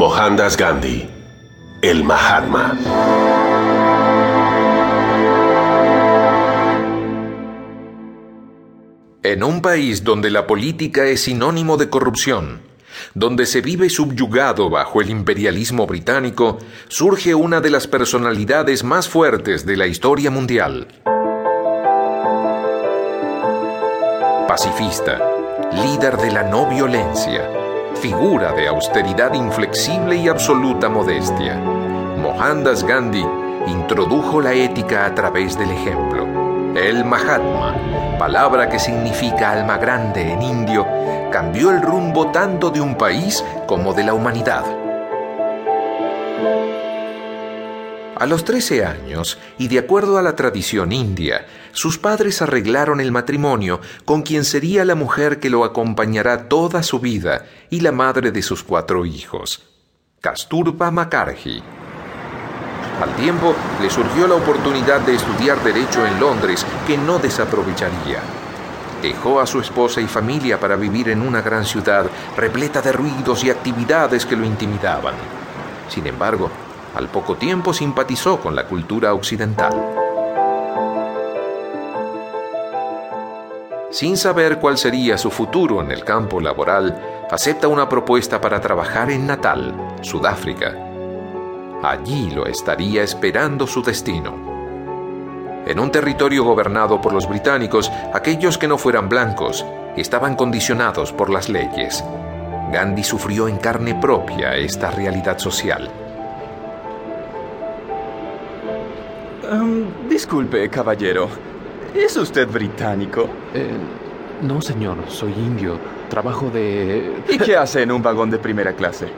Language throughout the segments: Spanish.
Mohandas Gandhi, el Mahatma. En un país donde la política es sinónimo de corrupción, donde se vive subyugado bajo el imperialismo británico, surge una de las personalidades más fuertes de la historia mundial. Pacifista, líder de la no violencia, figura de austeridad inflexible y absoluta modestia. Mohandas Gandhi introdujo la ética a través del ejemplo. El Mahatma, palabra que significa alma grande en indio, cambió el rumbo tanto de un país como de la humanidad. A los 13 años, y de acuerdo a la tradición india, sus padres arreglaron el matrimonio con quien sería la mujer que lo acompañará toda su vida y la madre de sus cuatro hijos, Kasturba Makarji. Al tiempo, le surgió la oportunidad de estudiar Derecho en Londres, que no desaprovecharía. Dejó a su esposa y familia para vivir en una gran ciudad repleta de ruidos y actividades que lo intimidaban. Sin embargo, al poco tiempo simpatizó con la cultura occidental. Sin saber cuál sería su futuro en el campo laboral, acepta una propuesta para trabajar en Natal, Sudáfrica. Allí lo estaría esperando su destino. En un territorio gobernado por los británicos, aquellos que no fueran blancos estaban condicionados por las leyes. Gandhi sufrió en carne propia esta realidad social. Disculpe, caballero. ¿Es usted británico? Eh, no, señor, soy indio. Trabajo de... ¿Y qué hace en un vagón de primera clase?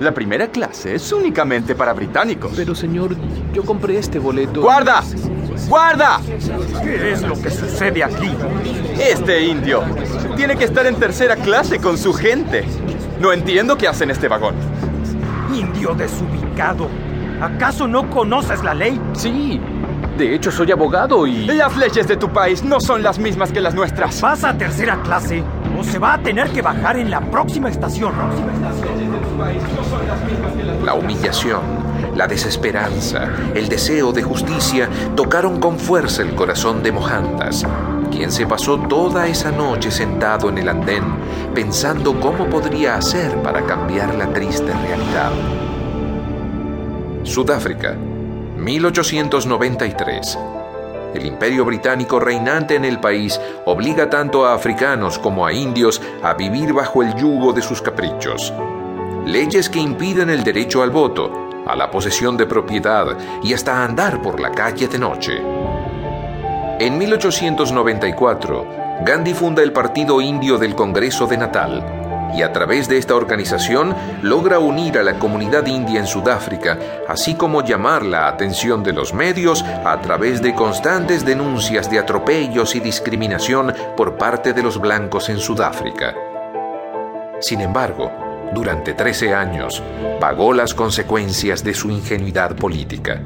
La primera clase es únicamente para británicos. Pero, señor, yo compré este boleto. ¡Guarda! ¡Guarda! ¿Qué es lo que sucede aquí? Este indio tiene que estar en tercera clase con su gente. No entiendo qué hace en este vagón. Indio desubicado. ¿Acaso no conoces la ley? Sí. De hecho, soy abogado y... Las leyes de tu país no son las mismas que las nuestras. Vas a tercera clase o se va a tener que bajar en la próxima estación. La humillación, la desesperanza, el deseo de justicia tocaron con fuerza el corazón de Mohandas, quien se pasó toda esa noche sentado en el andén pensando cómo podría hacer para cambiar la triste realidad. Sudáfrica, 1893. El imperio británico reinante en el país obliga tanto a africanos como a indios a vivir bajo el yugo de sus caprichos. Leyes que impiden el derecho al voto, a la posesión de propiedad y hasta andar por la calle de noche. En 1894, Gandhi funda el Partido Indio del Congreso de Natal, y a través de esta organización logra unir a la comunidad india en Sudáfrica, así como llamar la atención de los medios a través de constantes denuncias de atropellos y discriminación por parte de los blancos en Sudáfrica. Sin embargo, durante 13 años, pagó las consecuencias de su ingenuidad política.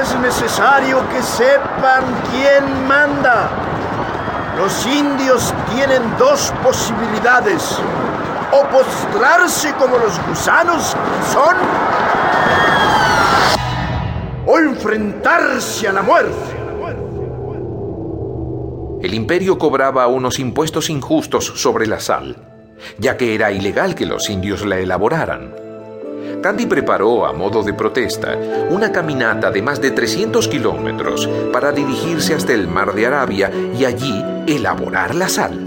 Es necesario que sepan quién manda. Los indios tienen dos posibilidades. O postrarse como los gusanos son, o enfrentarse a la muerte. El imperio cobraba unos impuestos injustos sobre la sal, ya que era ilegal que los indios la elaboraran. Gandhi preparó, a modo de protesta, una caminata de más de 300 kilómetros para dirigirse hasta el mar de Arabia y allí elaborar la sal.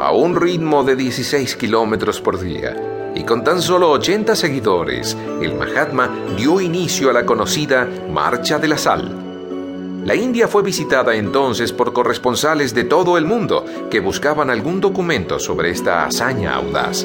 A un ritmo de 16 kilómetros por día y con tan solo 80 seguidores, el Mahatma dio inicio a la conocida Marcha de la Sal. La India fue visitada entonces por corresponsales de todo el mundo que buscaban algún documento sobre esta hazaña audaz.